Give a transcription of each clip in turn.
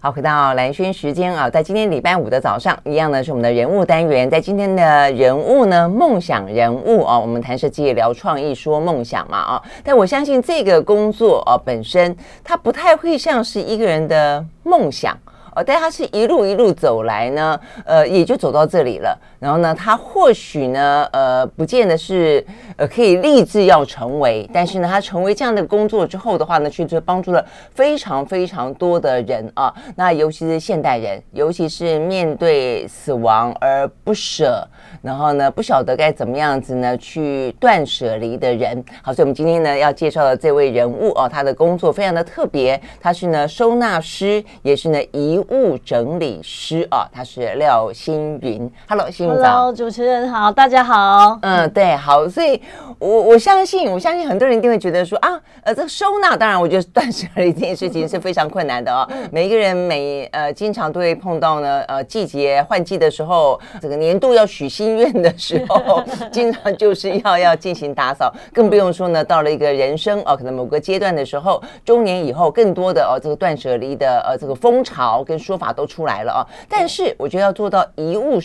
好，回到蓝轩时间啊，在今天礼拜五的早上，一样呢是我们的人物单元，在今天的人物呢，梦想人物啊，我们谈设计、聊创意、说梦想嘛啊，但我相信这个工作啊本身，它不太会像是一个人的梦想哦。但它是一路一路走来呢，呃，也就走到这里了。然后呢，他或许呢，呃，不见得是呃可以立志要成为，但是呢，他成为这样的工作之后的话呢，确实帮助了非常非常多的人啊。那尤其是现代人，尤其是面对死亡而不舍，然后呢，不晓得该怎么样子呢去断舍离的人。好，所以我们今天呢要介绍的这位人物哦，他的工作非常的特别，他是呢收纳师，也是呢遗物整理师啊，他是廖星云。Hello，星 Hello，主持人好，大家好。嗯，对，好，所以我我相信，我相信很多人一定会觉得说啊，呃，这个收纳，当然，我觉得断舍离这件事情是非常困难的哦。每一个人每呃经常都会碰到呢，呃，季节换季的时候，这个年度要许心愿的时候，经常就是要要进行打扫，更不用说呢，到了一个人生哦，可能某个阶段的时候，中年以后，更多的哦，这个断舍离的呃这个风潮跟说法都出来了啊。但是我觉得要做到一物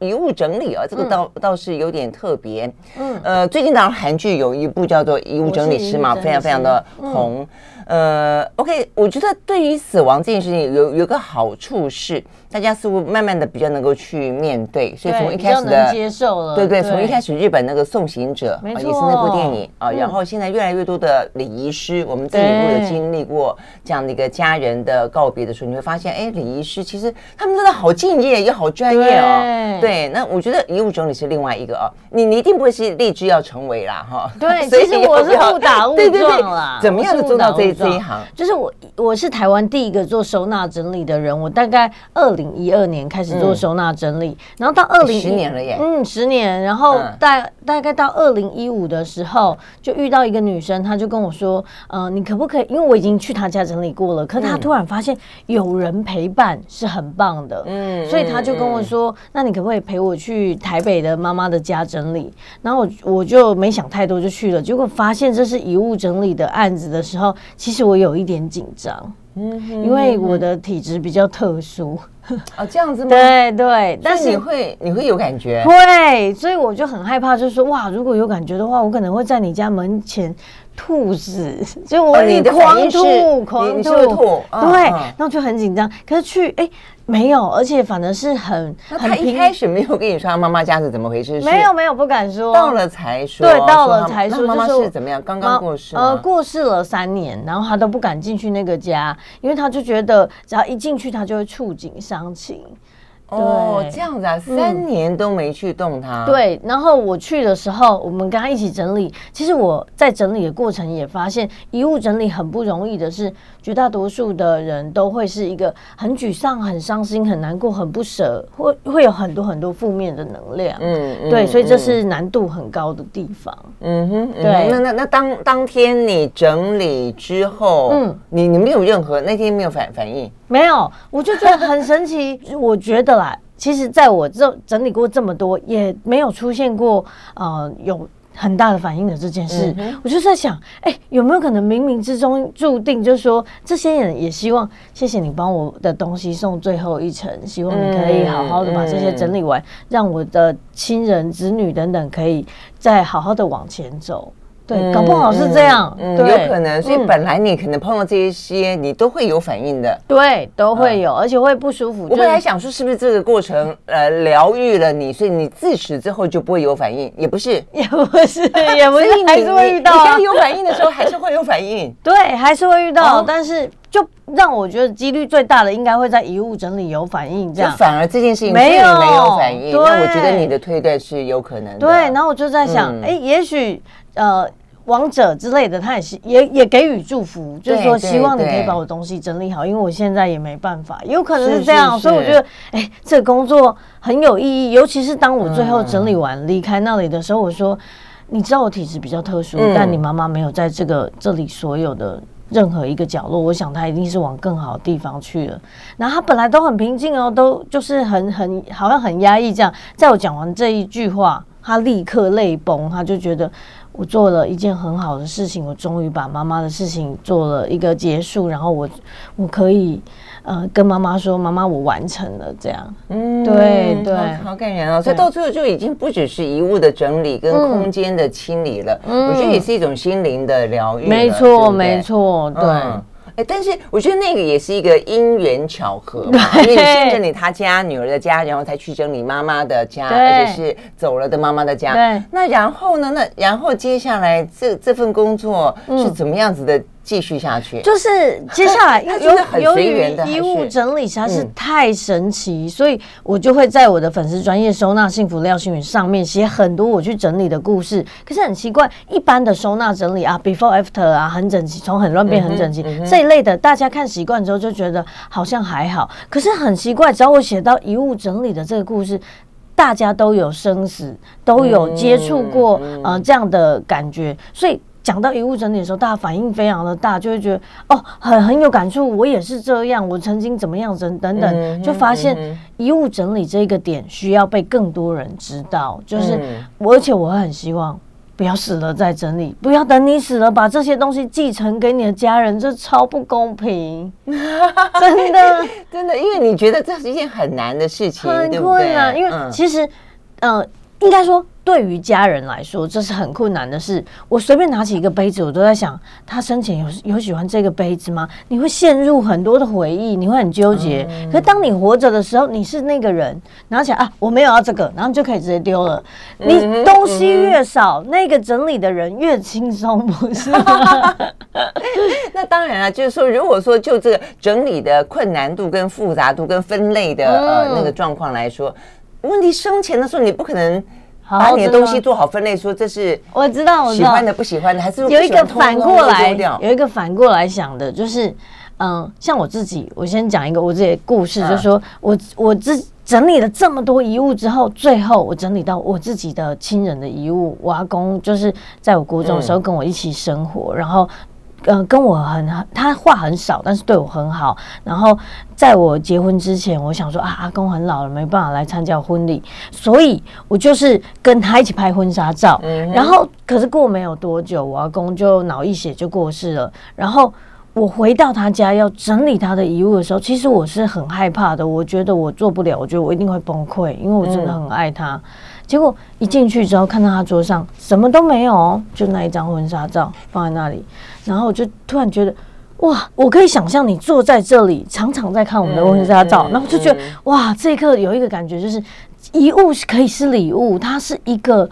遗物整理啊，这个倒倒是有点特别。嗯，呃，最近当然韩剧有一部叫做《遗物整理师》嘛，非常非常的红。呃，OK，我觉得对于死亡这件事情有有个好处是。大家似乎慢慢的比较能够去面对，所以从一开始的接受了，对对，从一开始日本那个送行者啊，也是那部电影啊，然后现在越来越多的礼仪师，我们自己都有经历过这样的一个家人的告别的时候，你会发现，哎，礼仪师其实他们真的好敬业，也好专业哦。对，那我觉得遗物整理是另外一个哦，你你一定不会是立志要成为啦哈。对，其实我是误打误撞啦。怎么样做到这这一行？就是我我是台湾第一个做收纳整理的人，我大概二。零一二年开始做收纳整理，嗯、然后到二零十年了耶，嗯，十年，然后大、嗯、大概到二零一五的时候，就遇到一个女生，她就跟我说，呃，你可不可以？因为我已经去她家整理过了，可是她突然发现有人陪伴是很棒的，嗯，所以她就跟我说，嗯、那你可不可以陪我去台北的妈妈的家整理？然后我我就没想太多就去了，结果发现这是遗物整理的案子的时候，其实我有一点紧张。因为我的体质比较特殊，哦，这样子吗？对对，但是你会你会有感觉？会，所以我就很害怕，就是说哇，如果有感觉的话，我可能会在你家门前。兔子，就我你狂吐，狂吐，对，然后就很紧张。可是去，哎，没有，而且反正是很，他一开始没有跟你说他妈妈家是怎么回事？没有，没有，不敢说。到了才说，对，到了才说。妈妈是怎么样？刚刚过世，呃，过世了三年，然后他都不敢进去那个家，因为他就觉得只要一进去，他就会触景伤情。哦，这样子啊，三年都没去动它。对，然后我去的时候，我们跟他一起整理。其实我在整理的过程也发现，遗物整理很不容易的是，绝大多数的人都会是一个很沮丧、很伤心、很难过、很不舍，会会有很多很多负面的能量。嗯，对，所以这是难度很高的地方。嗯哼，对。那那那当当天你整理之后，嗯，你你没有任何那天没有反反应？没有，我就觉得很神奇。我觉得啦，其实在我这整理过这么多，也没有出现过呃有很大的反应的这件事。嗯、我就在想，哎，有没有可能冥冥之中注定，就是说这些人也希望，谢谢你帮我的东西送最后一程，希望你可以好好的把这些整理完，嗯嗯、让我的亲人、子女等等可以再好好的往前走。对，搞不好是这样，嗯，有可能。所以本来你可能碰到这一些，你都会有反应的。对，都会有，而且会不舒服。我本来想说，是不是这个过程呃疗愈了你，所以你自此之后就不会有反应？也不是，也不是，也不是，还是会遇到。你该有反应的时候，还是会有反应。对，还是会遇到，但是就让我觉得几率最大的，应该会在遗物整理有反应这样。反而这件事情没有没有反应，那我觉得你的推断是有可能的。对，然后我就在想，哎，也许呃。王者之类的，他也是也也给予祝福，就是说希望你可以把我东西整理好，因为我现在也没办法，有可能是这样，所以我觉得，哎，这个工作很有意义，尤其是当我最后整理完离开那里的时候，我说，你知道我体质比较特殊，但你妈妈没有在这个这里所有的任何一个角落，我想她一定是往更好的地方去了。然后她本来都很平静哦，都就是很很好像很压抑这样，在我讲完这一句话，她立刻泪崩，他就觉得。我做了一件很好的事情，我终于把妈妈的事情做了一个结束，然后我我可以呃跟妈妈说，妈妈我完成了这样。嗯，对对，好感人哦。所以到最后就已经不只是遗物的整理跟空间的清理了，我觉得也是一种心灵的疗愈。没错，没错，对。哎，但是我觉得那个也是一个因缘巧合嘛，因为你先整理他家女儿的家，然后才去整理妈妈的家，而且是走了的妈妈的家。对，那然后呢？那然后接下来这这份工作是怎么样子的？继续下去，就是接下来 由由于遗物整理实在是太神奇，嗯、所以我就会在我的粉丝专业收纳幸福廖星云上面写很多我去整理的故事。可是很奇怪，一般的收纳整理啊，before after 啊，很整齐，从很乱变很整齐、嗯嗯、这一类的，大家看习惯之后就觉得好像还好。可是很奇怪，只要我写到遗物整理的这个故事，大家都有生死，都有接触过、呃这样的感觉，所以。讲到遗物整理的时候，大家反应非常的大，就会觉得哦，很很有感触。我也是这样，我曾经怎么样，等等等，就发现遗物整理这个点需要被更多人知道。就是我，而且我很希望不要死了再整理，不要等你死了把这些东西继承给你的家人，这超不公平。真的，真的，因为你觉得这是一件很难的事情，很困难。因为其实，呃，应该说。对于家人来说，这是很困难的事。我随便拿起一个杯子，我都在想，他生前有有喜欢这个杯子吗？你会陷入很多的回忆，你会很纠结。嗯、可是当你活着的时候，你是那个人，拿起来啊，我没有要这个，然后就可以直接丢了。你东西越少，嗯、那个整理的人越轻松，不是吗？那当然了，就是说，如果说就这个整理的困难度、跟复杂度、跟分类的、嗯、呃那个状况来说，问题生前的时候，你不可能。把你的东西做好分类，说这是我知道，我喜欢的不喜欢的，还是有一个反过来，有一个反过来想的，就是嗯，像我自己，我先讲一个我自己的故事，就是说我我自整理了这么多遗物之后，最后我整理到我自己的亲人的遗物，我阿公就是在我国中的时候跟我一起生活，然后。嗯、呃，跟我很他话很少，但是对我很好。然后在我结婚之前，我想说啊，阿公很老了，没办法来参加婚礼，所以我就是跟他一起拍婚纱照。嗯、然后，可是过没有多久，我阿公就脑溢血就过世了。然后我回到他家要整理他的遗物的时候，其实我是很害怕的。我觉得我做不了，我觉得我一定会崩溃，因为我真的很爱他。嗯、结果一进去之后，看到他桌上什么都没有，就那一张婚纱照放在那里。然后我就突然觉得，哇！我可以想象你坐在这里，常常在看我们的婚纱照，然后就觉得，哇！这一刻有一个感觉，就是遗物可以是礼物，它是一个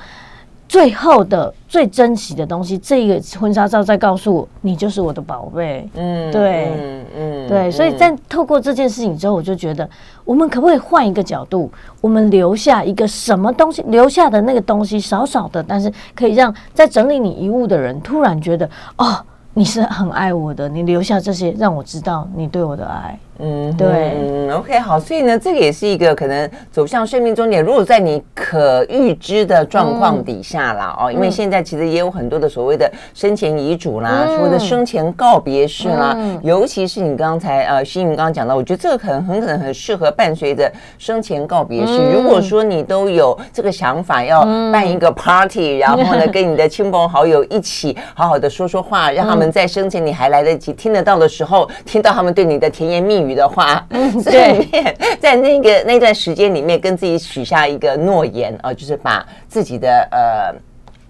最后的、最珍惜的东西。这个婚纱照在告诉我，你就是我的宝贝。嗯，对，嗯嗯，对。所以在透过这件事情之后，我就觉得，我们可不可以换一个角度，我们留下一个什么东西？留下的那个东西少少的，但是可以让在整理你遗物的人突然觉得，哦。你是很爱我的，你留下这些，让我知道你对我的爱。嗯，对，嗯，OK，好，所以呢，这个也是一个可能走向生命终点。如果在你可预知的状况底下啦，嗯、哦，因为现在其实也有很多的所谓的生前遗嘱啦，嗯、所谓的生前告别式啦，嗯、尤其是你刚才呃，心筠刚刚讲到，我觉得这个可能很可能很适合伴随着生前告别式。嗯、如果说你都有这个想法，要办一个 party，、嗯、然后呢，跟你的亲朋好友一起好好的说说话，让他们在生前你还来得及听得到的时候，听到他们对你的甜言蜜语。语的话，对，在那个那段时间里面，跟自己许下一个诺言啊、呃，就是把自己的呃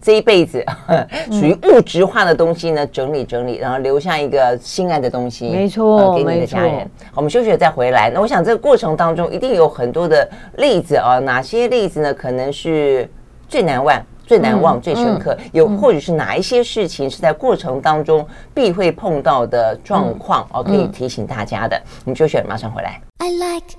这一辈子 属于物质化的东西呢整理整理，然后留下一个心爱的东西，没错，给你的家人。我们休息了再回来。那我想这个过程当中一定有很多的例子啊，哪些例子呢？可能是最难忘。最难忘、最深刻，有或者是哪一些事情是在过程当中必会碰到的状况哦，可以提醒大家的。我们休息，马上回来。I like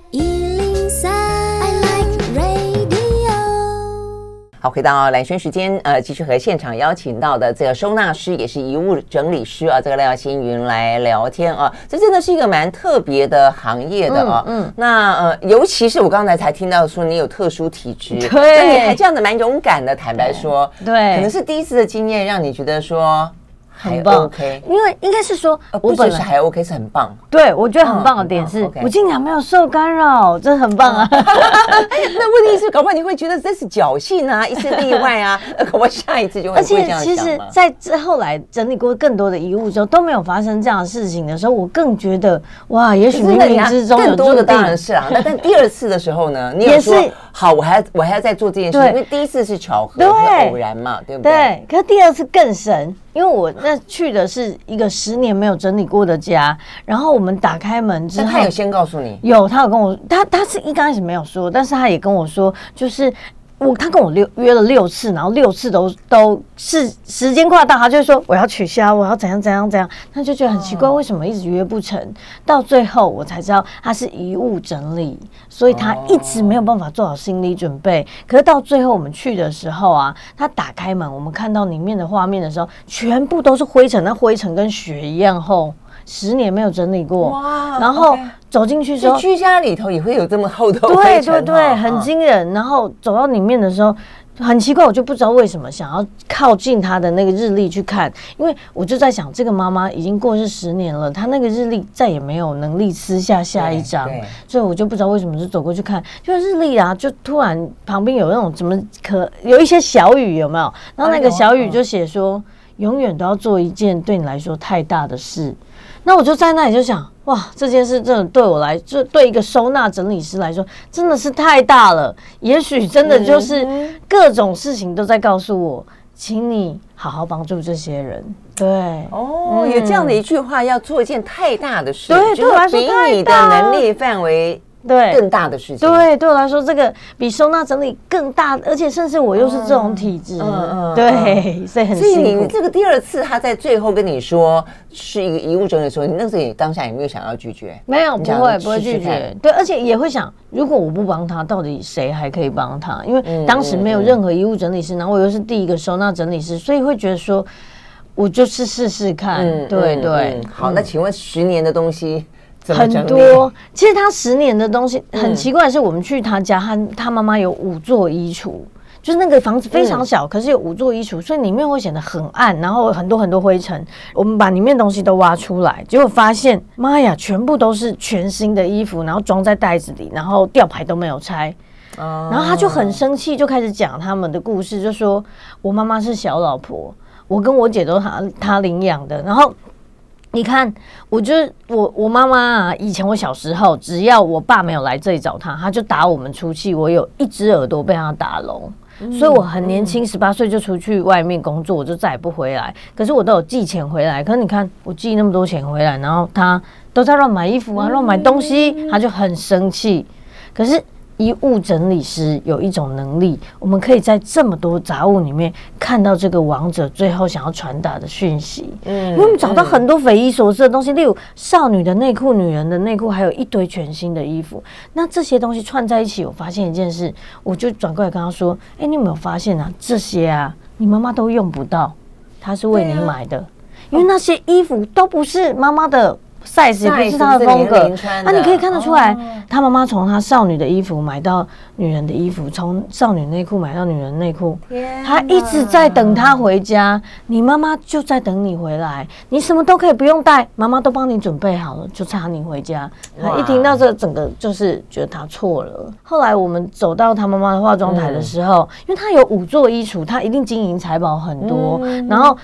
好，回到蓝轩时间，呃，继续和现场邀请到的这个收纳师，也是遗物整理师啊，这个廖新云来聊天啊，这真的是一个蛮特别的行业的啊。嗯，嗯。那呃，尤其是我刚才才听到说你有特殊体质，对，那你还这样子蛮勇敢的，坦白说，对，对。可能是第一次的经验让你觉得说。很棒。OK，因为应该是说，我本来还 OK，是很棒。对，我觉得很棒的点是，我竟然没有受干扰，这很棒啊。那问题是，搞不好你会觉得这是侥幸啊，一次例外啊，搞不好下一次就会。而且其实，在之后来整理过更多的遗物之后，都没有发生这样的事情的时候，我更觉得哇，也许冥冥之中有更多的当然是啊。那但第二次的时候呢，你也是好，我还要我还要再做这件事，因为第一次是巧合，偶然嘛，对不对？对。可是第二次更神，因为我那去的是一个十年没有整理过的家，然后我们打开门之后，他有先告诉你，有他有跟我，他他是一开始没有说，但是他也跟我说，就是。我他跟我六约了六次，然后六次都都是时间快到，他就说我要取消，我要怎样怎样怎样，他就觉得很奇怪，为什么一直约不成？到最后我才知道他是遗物整理，所以他一直没有办法做好心理准备。可是到最后我们去的时候啊，他打开门，我们看到里面的画面的时候，全部都是灰尘，那灰尘跟雪一样厚。十年没有整理过，哇！然后走进去之后，居家里头也会有这么厚的 灰尘，对对对，很惊人。然后走到里面的时候，很奇怪，我就不知道为什么想要靠近他的那个日历去看，因为我就在想，这个妈妈已经过世十年了，她那个日历再也没有能力撕下下一张，所以我就不知道为什么就走过去看，就日历啊，就突然旁边有那种怎么可有一些小雨有没有？然后那个小雨就写说，永远都要做一件对你来说太大的事。那我就在那里就想，哇，这件事真的对我来，就对一个收纳整理师来说，真的是太大了。也许真的就是各种事情都在告诉我，请你好好帮助这些人。对，哦，有这样的一句话，要做一件太大的事，对，对我来说比你的能力范围。对，更大的事情。对，对我来说，这个比收纳整理更大，而且甚至我又是这种体质，嗯嗯，对，所以很辛苦。所以你这个第二次，他在最后跟你说是一个遗物整理的时候，你那时候你当下有没有想要拒绝？没有，不会，不会拒绝。对，而且也会想，如果我不帮他，到底谁还可以帮他？因为当时没有任何遗物整理师，然后我又是第一个收纳整理师，所以会觉得说，我就是试试看。对对。好，那请问十年的东西？很多，其实他十年的东西很奇怪，是我们去他家，他他妈妈有五座衣橱，就是那个房子非常小，可是有五座衣橱，所以里面会显得很暗，然后很多很多灰尘。我们把里面东西都挖出来，结果发现，妈呀，全部都是全新的衣服，然后装在袋子里，然后吊牌都没有拆。然后他就很生气，就开始讲他们的故事，就说我妈妈是小老婆，我跟我姐都他他领养的，然后。你看，我就我我妈妈啊，以前我小时候，只要我爸没有来这里找他，他就打我们出气。我有一只耳朵被他打聋，嗯、所以我很年轻，十八岁就出去外面工作，我就再也不回来。可是我都有寄钱回来，可是你看我寄那么多钱回来，然后他都在乱买衣服啊，乱买东西，他就很生气。可是。遗物整理师有一种能力，我们可以在这么多杂物里面看到这个王者最后想要传达的讯息。嗯，因为我们找到很多匪夷所思的东西，例如少女的内裤、女人的内裤，还有一堆全新的衣服。那这些东西串在一起，我发现一件事，我就转过来跟他说：“哎，你有没有发现啊？这些啊，你妈妈都用不到，她是为你买的，因为那些衣服都不是妈妈的。” Size 也不是他的风格，那你可以看得出来，他妈妈从他少女的衣服买到女人的衣服，从少女内裤买到女人内裤，他一直在等他回家。你妈妈就在等你回来，你什么都可以不用带，妈妈都帮你准备好了，就差你回家。他一听到这，整个就是觉得他错了。后来我们走到他妈妈的化妆台的时候，因为他有五座衣橱，他一定金银财宝很多，然后。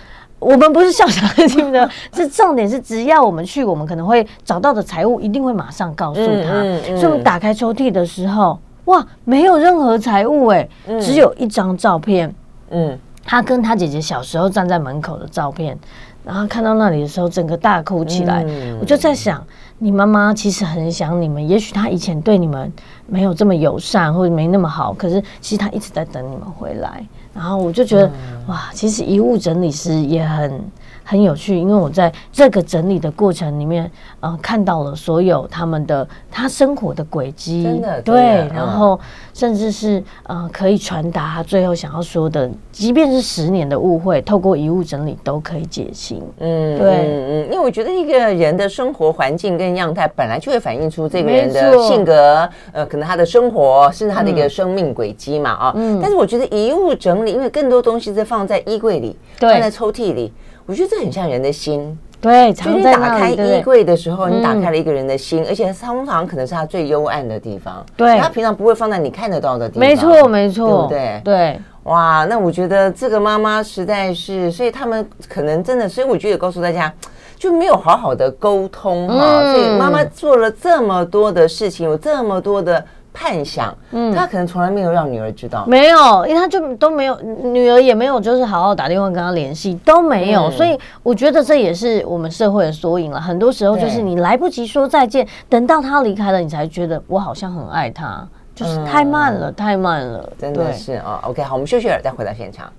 我们不是笑小孩听的，是重点是，只要我们去，我们可能会找到的财物，一定会马上告诉他。嗯嗯嗯、所以我们打开抽屉的时候，哇，没有任何财物哎，只有一张照片。嗯，他跟他姐姐小时候站在门口的照片，然后看到那里的时候，整个大哭起来。嗯、我就在想，你妈妈其实很想你们，也许她以前对你们没有这么友善，或者没那么好，可是其实她一直在等你们回来。然后我就觉得，哇，其实遗物整理师也很很有趣，因为我在这个整理的过程里面，呃，看到了所有他们的他生活的轨迹，真的对，然后甚至是呃，可以传达他最后想要说的，即便是十年的误会，透过遗物整理都可以解清。嗯，对，嗯嗯，因为我觉得一个人的生活环境跟样态本来就会反映出这个人的性格，呃，可能他的生活是他的一个生命轨迹嘛，啊，嗯，但是我觉得遗物整理。因为更多东西是放在衣柜里，放在抽屉里。我觉得这很像人的心。对，就你打开衣柜的时候，你打开了一个人的心，而且通常可能是他最幽暗的地方。对，他平常不会放在你看得到的地方。没错，没错，对不对？对，哇，那我觉得这个妈妈实在是，所以他们可能真的，所以我觉得也告诉大家，就没有好好的沟通哈。所以妈妈做了这么多的事情，有这么多的。幻想，嗯，他可能从来没有让女儿知道，没有，因为他就都没有，女儿也没有，就是好好打电话跟他联系，都没有，所以我觉得这也是我们社会的缩影了。很多时候就是你来不及说再见，等到他离开了，你才觉得我好像很爱他，就是太慢了，太慢了，真的是啊。OK，好，我们休息了，再回到现场。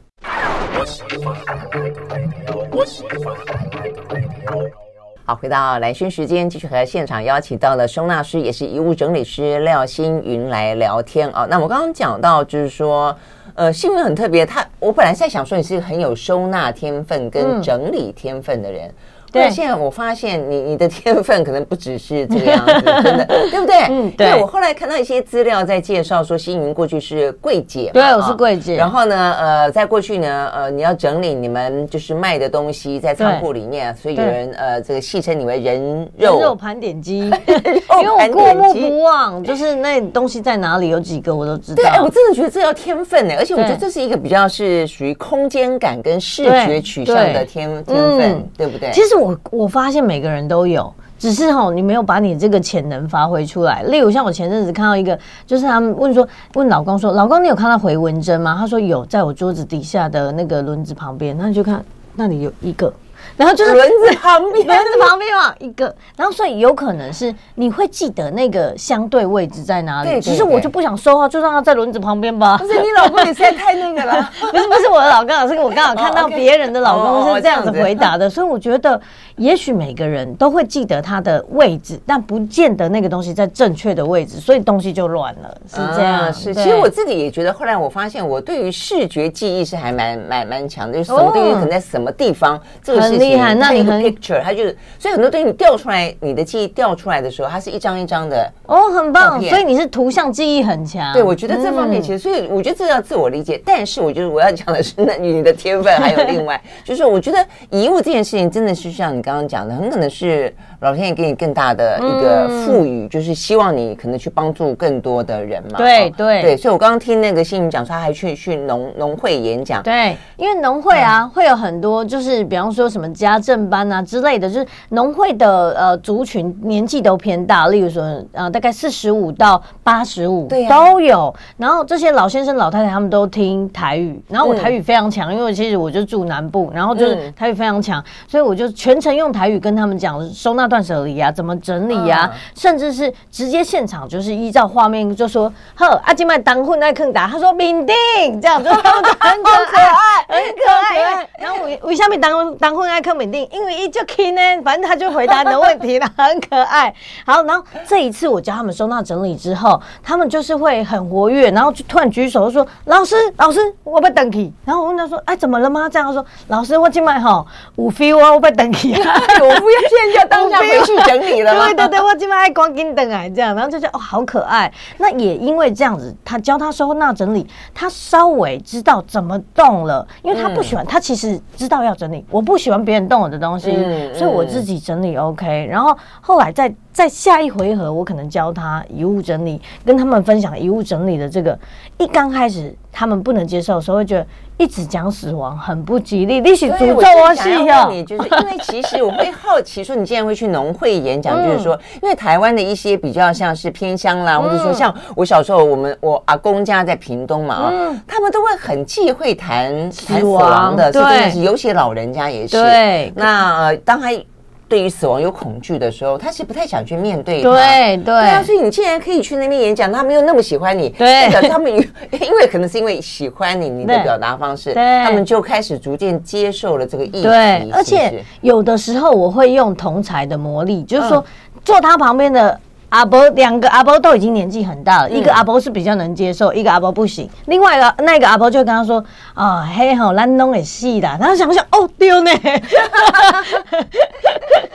好，回到蓝轩时间，继续和现场邀请到了收纳师，也是遗物整理师廖新云来聊天啊。那我刚刚讲到，就是说，呃，新闻很特别，他我本来在想说，你是一个很有收纳天分跟整理天分的人。嗯对，现在我发现你你的天分可能不只是这个样子，真的，对不对？嗯，对。我后来看到一些资料在介绍说，星云过去是柜姐，对，我是柜姐。然后呢，呃，在过去呢，呃，你要整理你们就是卖的东西在仓库里面，所以有人呃，这个戏称你为人肉肉盘点机，因为我过目不忘，就是那东西在哪里有几个我都知道。对，我真的觉得这要天分呢，而且我觉得这是一个比较是属于空间感跟视觉取向的天天分，对不对？其实我。我我发现每个人都有，只是哈，你没有把你这个潜能发挥出来。例如像我前阵子看到一个，就是他们问说，问老公说，老公你有看到回纹针吗？他说有，在我桌子底下的那个轮子旁边。那你就看那里有一个。然后就是轮子 旁边，轮子旁边嘛，一个。然后所以有可能是你会记得那个相对位置在哪里。其实我就不想说话，就让它在轮子旁边吧。不是 你老公也实在太那个了。不是不是我的老公，是我刚好看到别人的老公是这样子回答的。所以我觉得，也许每个人都会记得他的位置，但不见得那个东西在正确的位置，所以东西就乱了。是这样。是。其实我自己也觉得，后来我发现我对于视觉记忆是还蛮蛮蛮强的，就是什么东西可能在什么地方，这个是。厉害，那你很 picture，它就是，所以很多东西你调出来，你的记忆调出来的时候，它是一张一张的哦，很棒。所以你是图像记忆很强。对，我觉得这方面其实，所以我觉得这要自我理解。但是我觉得我要讲的是，那你的天分还有另外，就是我觉得遗物这件事情真的是像你刚刚讲的，很可能是老天爷给你更大的一个赋予，就是希望你可能去帮助更多的人嘛。对对对，所以我刚刚听那个心筠讲说，他还去去农农会演讲。对，因为农会啊，会有很多，就是比方说什么。家政班啊之类的，就是农会的呃族群年纪都偏大，例如说呃大概四十五到八十五都有。然后这些老先生老太太他们都听台语，然后我台语非常强，因为其实我就住南部，然后就是台语非常强，所以我就全程用台语跟他们讲收纳断舍离啊，怎么整理呀，甚至是直接现场就是依照画面就说呵阿金麦当混在坑达，他说明定这样，就 很可爱，很可爱。然后我我下面当当混在。柯敏定，因为一就 key 呢，反正他就回答你的问题了，很可爱。好，然后这一次我教他们收纳整理之后，他们就是会很活跃，然后就突然举手说：“老师，老师，我不等你。”然后我问他说：“哎，怎么了吗？”这样他说：“老师，我今晚哈五 feel 啊，我不等你啊，我不要现在当下回去整理了。”对对对，我今晚爱光跟等哎，这样，然后就觉得哦，好可爱。那也因为这样子，他教他收纳整理，他稍微知道怎么动了，因为他不喜欢，他其实知道要整理，我不喜欢别人动我的东西，嗯、所以我自己整理 OK。然后后来在在下一回合，我可能教他遗物整理，跟他们分享遗物整理的这个。一刚开始他们不能接受的时候，会觉得一直讲死亡很不吉利。你是诅咒我是要你，就是因为其实我会好奇说，你竟然会去农会演讲，就是说，因为台湾的一些比较像是偏乡啦，或者说像我小时候，我们我阿公家在屏东嘛啊，他们都会很忌讳谈死亡的，对，尤其老人家也是。对，那当他。对于死亡有恐惧的时候，他是不太想去面对的。对对所以你既然可以去那边演讲，他没有那么喜欢你，对，代表他们因为可能是因为喜欢你，你的表达方式，对，他们就开始逐渐接受了这个议题。对，而且有的时候我会用同才的魔力，就是说坐他旁边的。阿伯两个阿伯都已经年纪很大了，嗯、一个阿伯是比较能接受，一个阿伯不行。另外一个那个阿伯就跟他说：“啊、哦，嘿吼，咱拢会死的。”然后想想，哦，丢呢。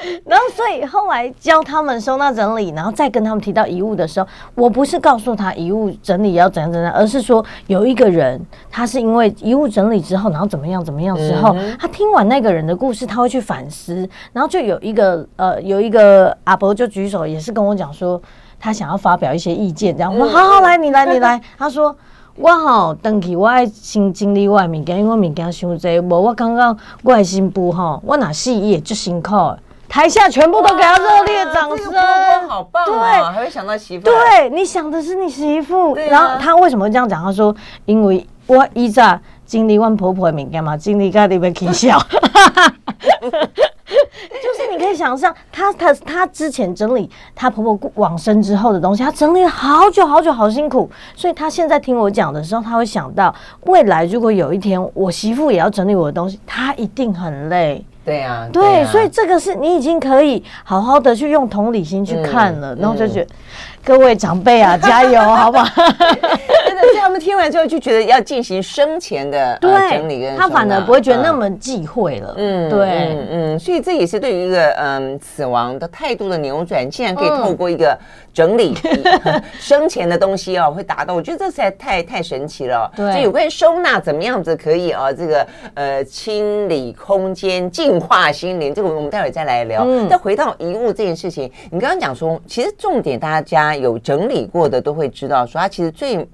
然后所以后来教他们收纳整理，然后再跟他们提到遗物的时候，我不是告诉他遗物整理要怎样怎样，而是说有一个人，他是因为遗物整理之后，然后怎么样怎么样之后，嗯、他听完那个人的故事，他会去反思，然后就有一个呃，有一个阿伯就举手，也是跟我讲说，他想要发表一些意见，这样我说好好来，你来你来，他说。我吼，登记我爱先整理我的物件，因为我物件伤济。无我刚刚我的新妇吼，我哪死伊也就辛苦。台下全部都给他热烈掌声，这个、好棒啊！对，还会想到媳妇。对，你想的是你媳妇。啊、然后他为什么会这样讲？他说，因为我以前整理我婆婆的物件嘛，整理到你们起笑。就是你可以想象，她她她之前整理她婆婆往生之后的东西，她整理了好久好久，好辛苦。所以她现在听我讲的时候，她会想到未来如果有一天我媳妇也要整理我的东西，她一定很累。对啊，对，所以这个是你已经可以好好的去用同理心去看了，然后就觉得各位长辈啊，加油，好不好？他们听完之后就觉得要进行生前的整理跟，他反而不会觉得那么忌讳了。嗯，对，嗯嗯，所以这也是对于一个嗯死亡的态度的扭转，竟然可以透过一个。整理 生前的东西哦，会达到，我觉得这实在太太神奇了。对，就有关于收纳怎么样子可以啊？这个呃，清理空间、净化心灵，这个我们待会再来聊。嗯，再回到遗物这件事情，你刚刚讲说，其实重点大家有整理过的都会知道，说它其实最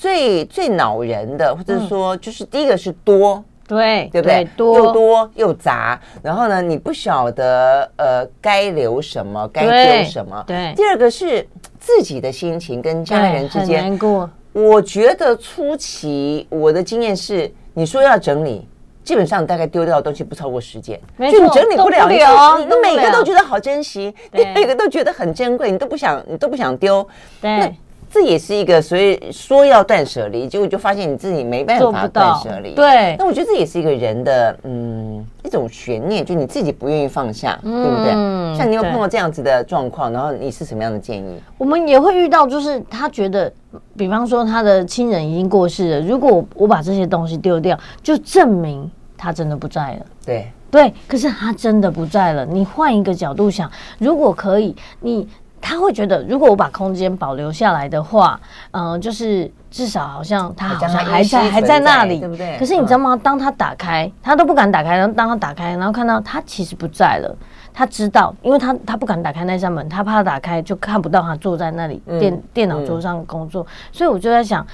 最最恼人的，或者说就是第一个是多。对，对不对？多又多又杂，然后呢，你不晓得呃该留什么，该丢什么。对。第二个是自己的心情跟家人之间难过。我觉得初期我的经验是，你说要整理，基本上大概丢掉的东西不超过十件，就你整理不了，你你每个都觉得好珍惜，你 每个都觉得很珍贵，你都不想你都不想丢。对。这也是一个，所以说要断舍离，结果就发现你自己没办法断舍离。对，那我觉得这也是一个人的嗯一种悬念，就你自己不愿意放下，嗯、对不对？像你有碰到这样子的状况，然后你是什么样的建议？我们也会遇到，就是他觉得，比方说他的亲人已经过世了，如果我把这些东西丢掉，就证明他真的不在了。对对，可是他真的不在了。你换一个角度想，如果可以，你。他会觉得，如果我把空间保留下来的话，嗯、呃，就是至少好像他好像还在还在那里，对不对？可是你知道吗？当他打开，他都不敢打开。然后当他打开，然后看到他其实不在了，他知道，因为他他不敢打开那扇门，他怕打开就看不到他坐在那里电、嗯、电脑桌上工作。嗯、所以我就在想，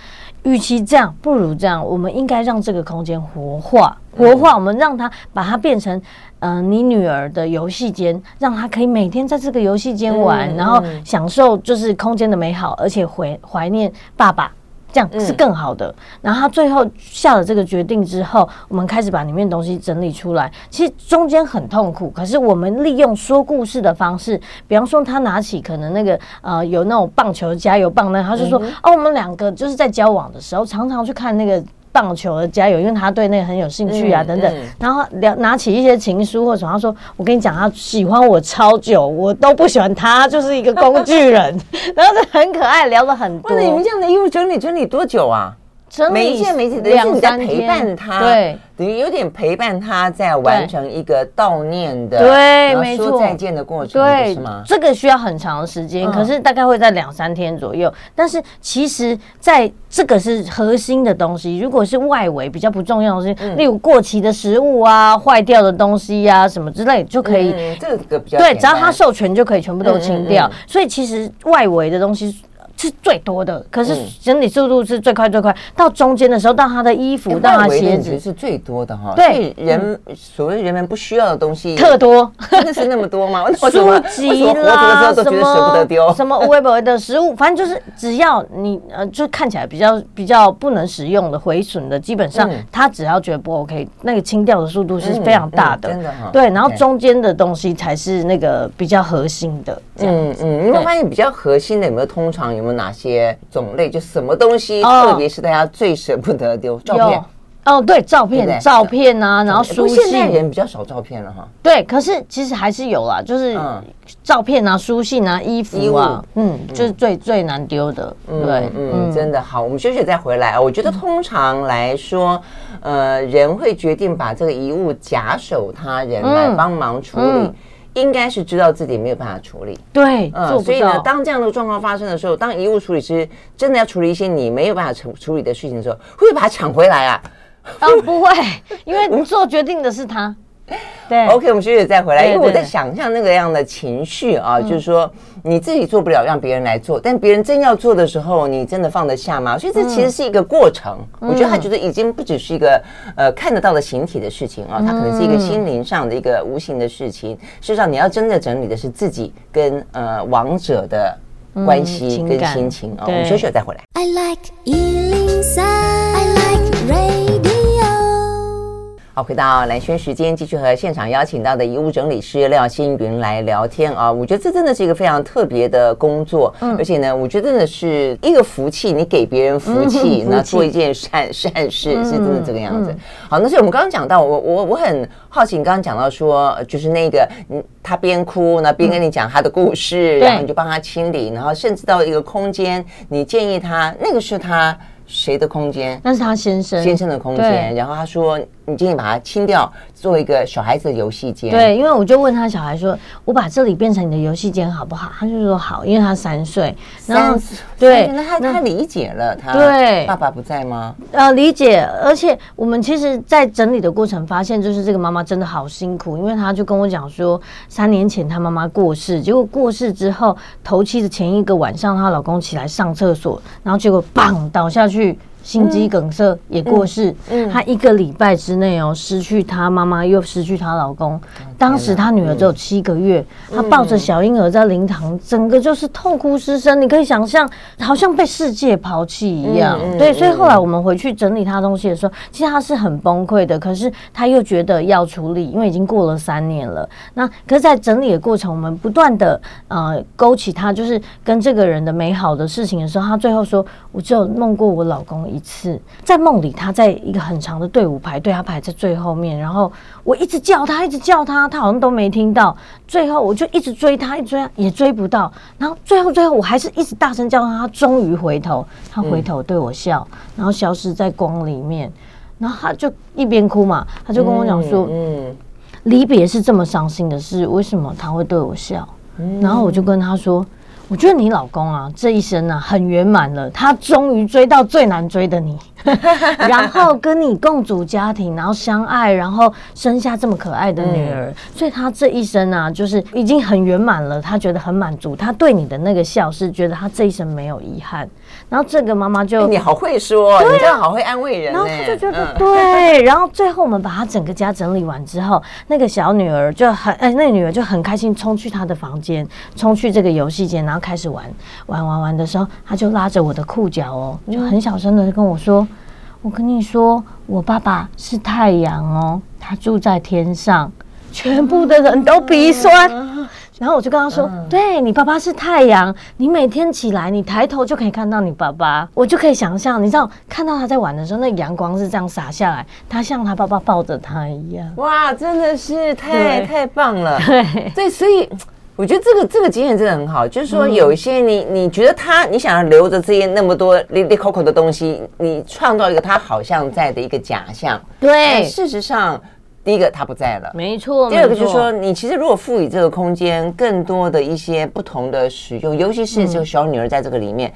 与其这样，不如这样，我们应该让这个空间活化，活化，我们让它把它变成。嗯、呃，你女儿的游戏间，让她可以每天在这个游戏间玩，嗯、然后享受就是空间的美好，而且怀怀念爸爸，这样是更好的。嗯、然后他最后下了这个决定之后，我们开始把里面东西整理出来。其实中间很痛苦，可是我们利用说故事的方式，比方说他拿起可能那个呃有那种棒球加油棒，呢他就说、嗯、哦，我们两个就是在交往的时候常常去看那个。棒球的加油，因为他对那个很有兴趣啊，等等。然后聊拿起一些情书或者什么，他说：“我跟你讲，他喜欢我超久，我都不喜欢他，就是一个工具人。”然后就很可爱，聊了很多。那你们这样的衣物整理整理多久啊？整理每一件每一件两三天，陪伴他，对。等于有点陪伴他，在完成一个悼念的，对，没错，说再见的过程，对，是吗？这个需要很长的时间，可是大概会在两三天左右。但是其实在这个是核心的东西，如果是外围比较不重要的东西，例如过期的食物啊、坏掉的东西呀什么之类，就可以。这个比较对，只要他授权就可以全部都清掉。所以其实外围的东西。是最多的，可是整理速度是最快最快。到中间的时候，到他的衣服，到他鞋子是最多的哈。对，人所谓人们不需要的东西特多，真的是那么多吗？书籍啦，什么什么微博 的食物，反正就是只要你呃，就看起来比较比较不能使用的、毁损的，基本上他只要觉得不 OK，那个清掉的速度是非常大的。真的哈。对，然后中间的东西才是那个比较核心的。嗯嗯，你会发现比较核心的有没有？通常有没有哪些种类？就什么东西，特别是大家最舍不得丢照片？哦，对，照片、照片啊，然后书信。现在人比较少照片了哈。对，可是其实还是有啦，就是照片啊、书信啊、衣服啊，嗯，就是最最难丢的。对，嗯，真的好，我们休息再回来啊。我觉得通常来说，呃，人会决定把这个遗物假手他人来帮忙处理。应该是知道自己没有办法处理，对，嗯，所以呢，当这样的状况发生的时候，当遗物处理师真的要处理一些你没有办法处处理的事情的时候，会不会把它抢回来啊？当然不会，因为你做决定的是他。对，OK，我们学姐再回来，因为我在想象那个样的情绪啊，就是说你自己做不了，让别人来做，但别人真要做的时候，你真的放得下吗？所以这其实是一个过程。我觉得他觉得已经不只是一个呃看得到的形体的事情啊，它可能是一个心灵上的一个无形的事情。事实上，你要真的整理的是自己跟呃王者的关系跟心情啊。我们休息再回来。I like 好，回到蓝轩时间，继续和现场邀请到的遗物整理师廖新云来聊天啊！我觉得这真的是一个非常特别的工作，嗯，而且呢，我觉得真的是一个福气，你给别人福气，那、嗯、做一件善善事，是真的这个样子。嗯、好，那所以我们刚刚讲到，我我我很好奇，你刚刚讲到说，就是那个，嗯，他边哭，那边跟你讲他的故事，嗯、然后你就帮他清理，然后甚至到一个空间，你建议他，那个是他谁的空间？那是他先生先生的空间，然后他说。你建议把它清掉，做一个小孩子的游戏间。对，因为我就问他小孩说：“我把这里变成你的游戏间好不好？”他就说：“好。”因为他三岁，三岁对，那他他理解了，他对爸爸不在吗？呃，理解。而且我们其实，在整理的过程发现，就是这个妈妈真的好辛苦，因为他就跟我讲说，三年前他妈妈过世，结果过世之后，头七的前一个晚上，她老公起来上厕所，然后结果砰倒下去。心肌梗塞也过世，嗯，她一个礼拜之内哦，失去她妈妈，又失去她老公。当时她女儿只有七个月，她抱着小婴儿在灵堂，整个就是痛哭失声。你可以想象，好像被世界抛弃一样。对，所以后来我们回去整理她东西的时候，其实她是很崩溃的。可是她又觉得要处理，因为已经过了三年了。那可是，在整理的过程，我们不断的呃勾起她就是跟这个人的美好的事情的时候，她最后说：“我只有梦过我老公。”一次在梦里，他在一个很长的队伍排队，他排在最后面。然后我一直叫他，一直叫他，他好像都没听到。最后我就一直追他，一直追也追不到。然后最后最后我还是一直大声叫他，他终于回头，他回头对我笑，嗯、然后消失在光里面。然后他就一边哭嘛，他就跟我讲说：“嗯，离别是这么伤心的事，为什么他会对我笑？”嗯、然后我就跟他说。我觉得你老公啊，这一生啊很圆满了，他终于追到最难追的你。然后跟你共组家庭，然后相爱，然后生下这么可爱的女儿，嗯、所以她这一生啊，就是已经很圆满了。她觉得很满足，她对你的那个笑是觉得她这一生没有遗憾。然后这个妈妈就、欸、你好会说，啊、你这样好会安慰人。然后他就觉得、嗯、对，然后最后我们把她整个家整理完之后，那个小女儿就很哎，那个女儿就很开心，冲去她的房间，冲去这个游戏间，然后开始玩玩玩玩的时候，她就拉着我的裤脚哦，就很小声的跟我说。我跟你说，我爸爸是太阳哦，他住在天上，全部的人都鼻酸。然后我就跟他说：“对，你爸爸是太阳，你每天起来，你抬头就可以看到你爸爸。我就可以想象，你知道，看到他在玩的时候，那阳光是这样洒下来，他像他爸爸抱着他一样。哇，真的是太太棒了。对，对，所以。”我觉得这个这个经验真的很好，就是说有一些你你觉得他你想要留着这些那么多利利 coco 的东西，你创造一个他好像在的一个假象。对，事实上，第一个他不在了，没错。第二个就是说，你其实如果赋予这个空间更多的一些不同的使用，尤其是这个小女儿在这个里面。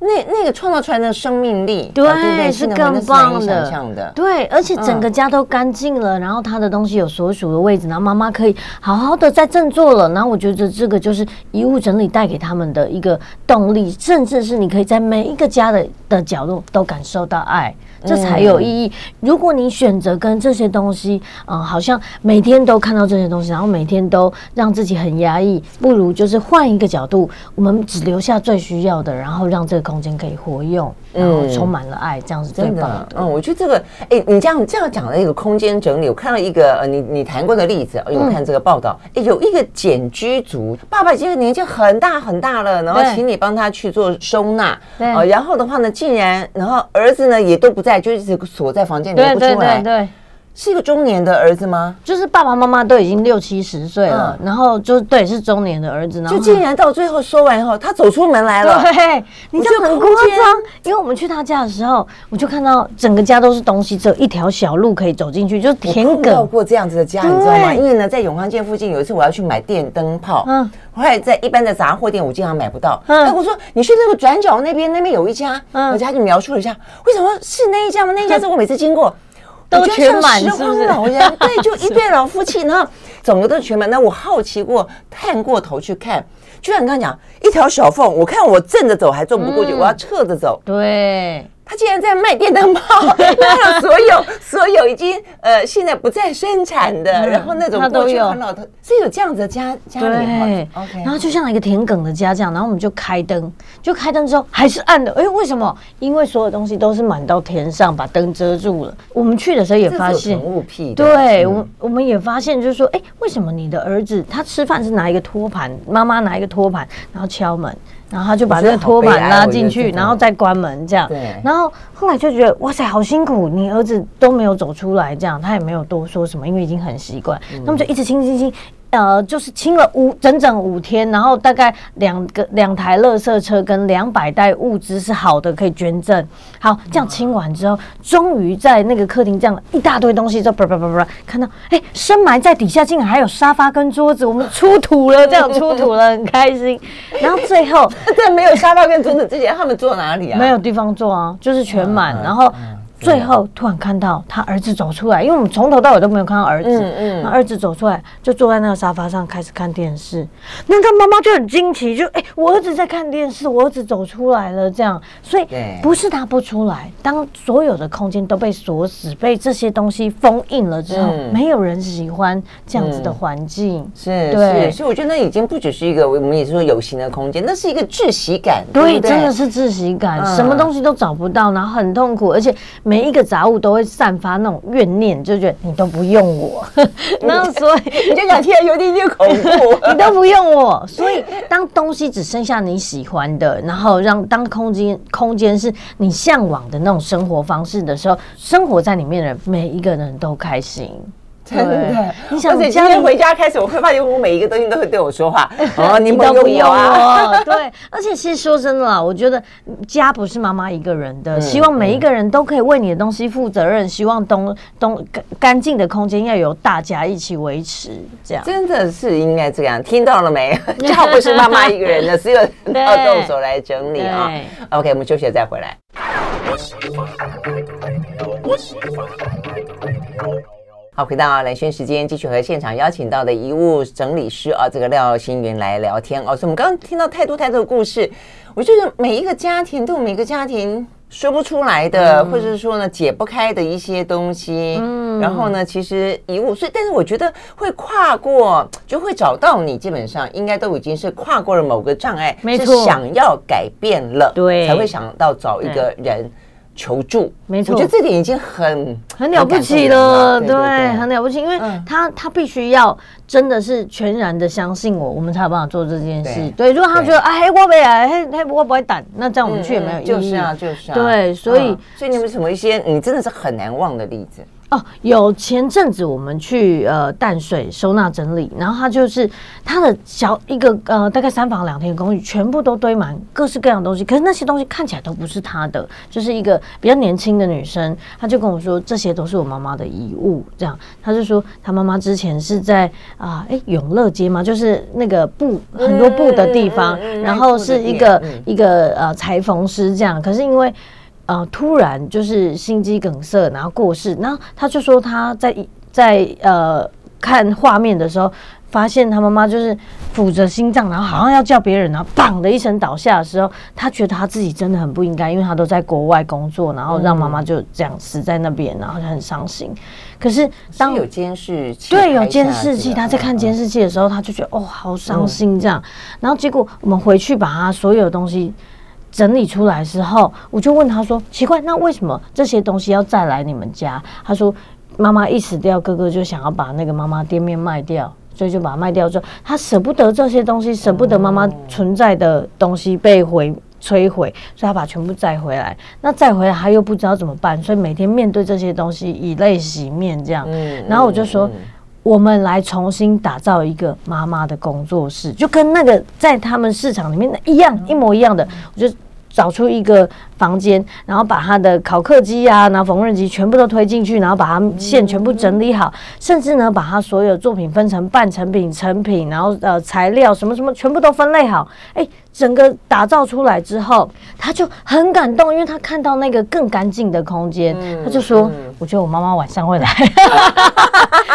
那那个创造出来的生命力，对，是更棒的。对，而且整个家都干净了，然后他的东西有所属的位置，然后妈妈可以好好的在振作了。然后我觉得这个就是遗物整理带给他们的一个动力，甚至是你可以在每一个家的的角落都感受到爱。这才有意义。如果你选择跟这些东西，嗯，好像每天都看到这些东西，然后每天都让自己很压抑，不如就是换一个角度，我们只留下最需要的，然后让这个空间可以活用，然后充满了爱，这样是最棒的。嗯，我觉得这个，哎，你这样这样讲的一个空间整理，我看到一个呃，你你谈过的例子，我看这个报道，哎，有一个简居族，爸爸已经年纪很大很大了，然后请你帮他去做收纳，对，然后的话呢，竟然，然后儿子呢也都不在，就一直锁在房间里面不出来，对。是一个中年的儿子吗？就是爸爸妈妈都已经六七十岁了，嗯、然后就对，是中年的儿子。然后就竟然到最后说完以后，他走出门来了。对，你这很夸张。因为我们去他家的时候，我就看到整个家都是东西，只有一条小路可以走进去，就是田埂。到过这样子的家，你知道吗？因为呢，在永康街附近有一次我要去买电灯泡，嗯，后来在一般的杂货店我经常买不到。嗯，哎，我说你去那个转角那边，那边有一家，嗯，而且他就描述了一下，为什么是那一家吗？那一家 是我每次经过。都全满，是不是？对，就一对老夫妻，然后整个都全满。那我好奇过，探过头去看，就像你刚刚讲，一条小缝，我看我正着走还走不过去，我要侧着走。对。他竟然在卖电灯泡，卖了所有所有已经呃现在不再生产的，然后那种过去很老的，是有这样子的家家里。对，OK。然后就像一个田埂的家这样，然后我们就开灯，就开灯之后还是暗的。哎，为什么？因为所有东西都是满到天上，把灯遮住了。我们去的时候也发现，物癖。对，我我们也发现，就是说，哎，为什么你的儿子他吃饭是拿一个托盘，妈妈拿一个托盘，然后敲门。然后他就把这个拖板拉进去，然后再关门，这样。对。然后后来就觉得哇塞，好辛苦，你儿子都没有走出来，这样他也没有多说什么，因为已经很习惯。那么就一直清清清。呃，就是清了五整整五天，然后大概两个两台垃圾车跟两百袋物资是好的，可以捐赠。好，这样清完之后，终于在那个客厅这样一大堆东西，就叭叭叭叭看到，哎，深埋在底下竟然还有沙发跟桌子，我们出土了，这样出土了，很开心。然后最后 在没有沙发跟桌子之前，他们坐哪里啊？没有地方坐啊，就是全满，然后。最后突然看到他儿子走出来，因为我们从头到尾都没有看到儿子。嗯嗯。儿子走出来，就坐在那个沙发上开始看电视。那他妈妈就很惊奇，就哎，我儿子在看电视，我儿子走出来了，这样。所以不是他不出来，当所有的空间都被锁死、被这些东西封印了之后，没有人喜欢这样子的环境。是，对。所以我觉得那已经不只是一个我们也是说有形的空间，那是一个窒息感。对，真的是窒息感，什么东西都找不到，然后很痛苦，而且。每一个杂物都会散发那种怨念，就觉得你都不用我，那所以你就想起来有点点恐怖，你都不用我。所以当东西只剩下你喜欢的，然后让当空间空间是你向往的那种生活方式的时候，生活在里面的每一个人都开心。真的，你想，而且今天回家开始，我会发现我每一个东西都会对我说话。哦，你都不用啊。对，而且其实说真的啦，我觉得家不是妈妈一个人的，希望每一个人都可以为你的东西负责任。希望东东干干净的空间要由大家一起维持，这样真的是应该这样。听到了没？家不是妈妈一个人的，只有要动手来整理啊。OK，我们休息了再回来。好，回到蓝轩时间，继续和现场邀请到的遗物整理师啊，这个廖新云来聊天哦。所以我们刚刚听到太多太多的故事，我觉得每一个家庭都有每个家庭说不出来的，嗯、或者是说呢解不开的一些东西。嗯，然后呢，其实遗物，所以但是我觉得会跨过，就会找到你，基本上应该都已经是跨过了某个障碍，没错，是想要改变了，对，才会想到找一个人。求助，没错，我觉得这点已经很很了不起了，对，很了不起，因为他他必须要真的是全然的相信我，我们才有办法做这件事。对，如果他觉得哎，我不来，嘿，嘿，我不会胆，那这样我们去也没有意义。就是啊，就是啊。对，所以所以你们什么一些你真的是很难忘的例子？哦，有前阵子我们去呃淡水收纳整理，然后他就是他的小一个呃大概三房两厅的公寓，全部都堆满各式各样的东西，可是那些东西看起来都不是他的，就是一个比较年轻的女生，她就跟我说这些都是我妈妈的遗物，这样，她就说她妈妈之前是在啊哎永乐街嘛，就是那个布很多布的地方，嗯、然后是一个、嗯、一个呃裁缝师这样，可是因为。呃，突然就是心肌梗塞，然后过世。然后他就说他在在呃看画面的时候，发现他妈妈就是抚着心脏，然后好像要叫别人，然后砰的一声倒下的时候，他觉得他自己真的很不应该，因为他都在国外工作，然后让妈妈就这样死在那边，然后就很伤心。可是当有监视器，对，有监视器，他在看监视器的时候，他就觉得哦，好伤心这样。然后结果我们回去把他所有东西。整理出来之后，我就问他说：“奇怪，那为什么这些东西要再来你们家？”他说：“妈妈一死掉，哥哥就想要把那个妈妈店面卖掉，所以就把它卖掉之后，他舍不得这些东西，舍不得妈妈存在的东西被毁摧毁，所以他把全部载回来。那载回来他又不知道怎么办，所以每天面对这些东西，以泪洗面这样。然后我就说。”我们来重新打造一个妈妈的工作室，就跟那个在他们市场里面的一样，一模一样的。我就找出一个房间，然后把他的烤客机啊，然后缝纫机全部都推进去，然后把它线全部整理好，甚至呢，把他所有作品分成半成品、成品，然后呃材料什么什么全部都分类好。哎，整个打造出来之后，他就很感动，因为他看到那个更干净的空间，他就说：“我觉得我妈妈晚上会来。”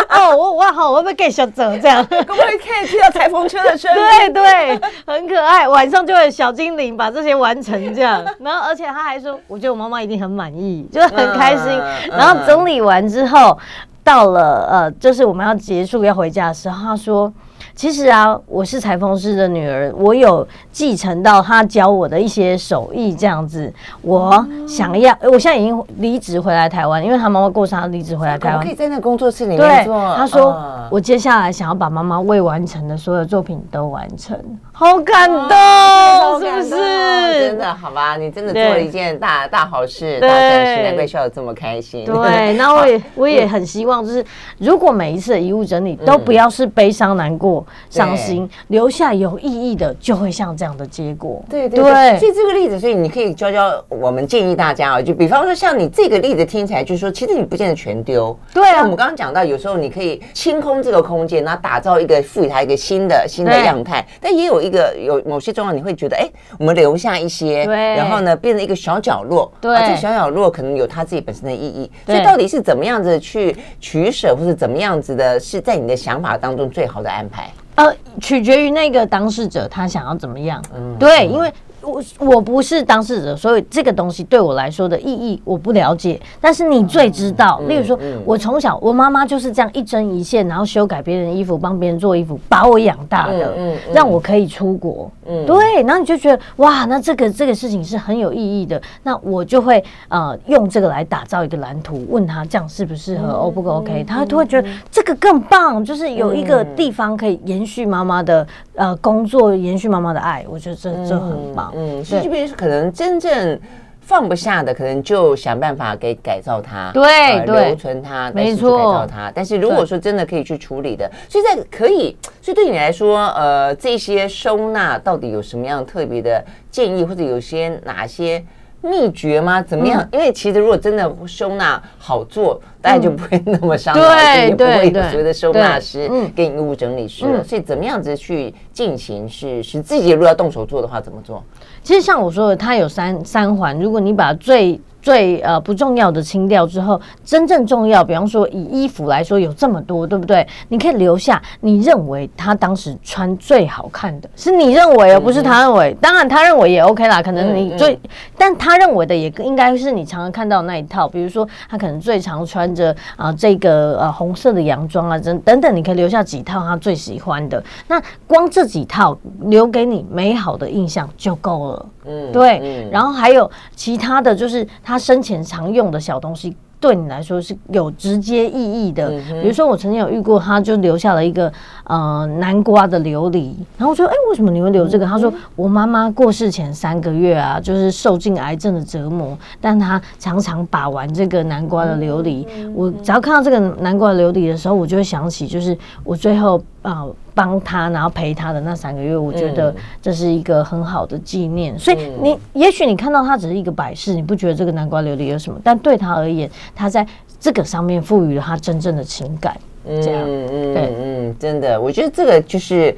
哦，我我好，我会不会给小走这样？会不会可以听到台风车的声音？对对，很可爱。晚上就会有小精灵把这些完成这样，然后而且他还说，我觉得我妈妈一定很满意，就是很开心。然后整理完之后，到了呃，就是我们要结束要回家的时候，他说。其实啊，我是裁缝师的女儿，我有继承到他教我的一些手艺，这样子。我想要，我现在已经离职回来台湾，因为他妈妈过生日，离职回来台湾。可以在那个工作室里面做。他说，嗯、我接下来想要把妈妈未完成的所有作品都完成。好感动，哦、是不是？真的，好吧，你真的做了一件大大好事，大善事，难怪笑得这么开心。对，那我也我也很希望，就是如果每一次的遗物整理 都不要是悲伤难过、伤心，留下有意义的，就会像这样的结果。对对对，所以这个例子，所以你可以教教我们，建议大家啊，就比方说像你这个例子听起来，就是说其实你不见得全丢。对啊，我们刚刚讲到，有时候你可以清空这个空间，然后打造一个赋予它一个新的新的样态，但也有。一个有某些状况，你会觉得，哎，我们留下一些，对，然后呢，变成一个小角落，对，这小角落可能有它自己本身的意义。所以到底是怎么样子去取舍，或是怎么样子的，是在你的想法当中最好的安排？呃，取决于那个当事者他想要怎么样。嗯，对，因为。我我不是当事者，所以这个东西对我来说的意义我不了解。但是你最知道，例如说，我从小我妈妈就是这样一针一线，然后修改别人衣服，帮别人做衣服，把我养大的，让我可以出国。对，然后你就觉得哇，那这个这个事情是很有意义的。那我就会呃用这个来打造一个蓝图，问他这样适不适合，O 不 OK？他都会觉得这个更棒，就是有一个地方可以延续妈妈的呃工作，延续妈妈的爱，我觉得这这很棒。嗯，所以这边是可能真正放不下的，可能就想办法给改造它，对对、呃，留存它，没错，改造它。但是如果说真的可以去处理的，所以在可以，所以对你来说，呃，这些收纳到底有什么样特别的建议，或者有些哪些？秘诀吗？怎么样？嗯、因为其实如果真的收纳好做，嗯、大家就不会那么伤脑筋，对也不会有所谓的收纳师给你衣物整理师了。所以怎么样子去进行是，是是自己如果要动手做的话，怎么做？其实像我说的，它有三三环，如果你把最最呃不重要的清掉之后，真正重要，比方说以衣服来说，有这么多，对不对？你可以留下你认为他当时穿最好看的，是你认为而不是他认为。当然他认为也 OK 啦，可能你最，但他认为的也应该是你常常看到那一套。比如说他可能最常穿着啊这个呃红色的洋装啊，等等等，你可以留下几套他最喜欢的。那光这几套留给你美好的印象就够了。嗯，对。然后还有其他的就是他。他生前常用的小东西，对你来说是有直接意义的。比如说，我曾经有遇过，他就留下了一个呃南瓜的琉璃，然后我说：“哎，为什么你会留这个？”他说：“我妈妈过世前三个月啊，就是受尽癌症的折磨，但她常常把玩这个南瓜的琉璃。我只要看到这个南瓜琉璃的时候，我就会想起，就是我最后啊。呃”帮他，然后陪他的那三个月，我觉得这是一个很好的纪念。嗯、所以你也许你看到他只是一个摆饰，你不觉得这个南瓜琉璃有什么？但对他而言，他在这个上面赋予了他真正的情感。这样，嗯嗯对嗯，真的，我觉得这个就是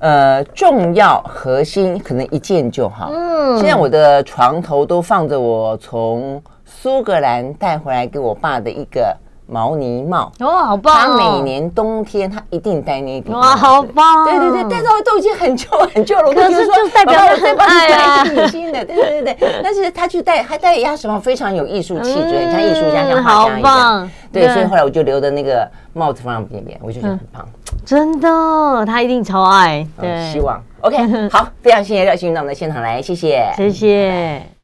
呃重要核心，可能一件就好。嗯，现在我的床头都放着我从苏格兰带回来给我爸的一个。毛呢帽哦，好棒！他每年冬天他一定戴那顶。哇，好棒！对对对，戴到都已经很旧 很旧了。可是就代表他很爱啊，挺 新的。对对对对，但是他去戴，还戴鸭舌帽，非常有艺术气质，很像艺术家，像画家一样。对，所以后来我就留的那个帽子放在那边，我就觉得很棒。真的，他一定超爱。对，希望 OK。好，非常谢谢廖心筠到我们的现场来，谢谢，谢谢。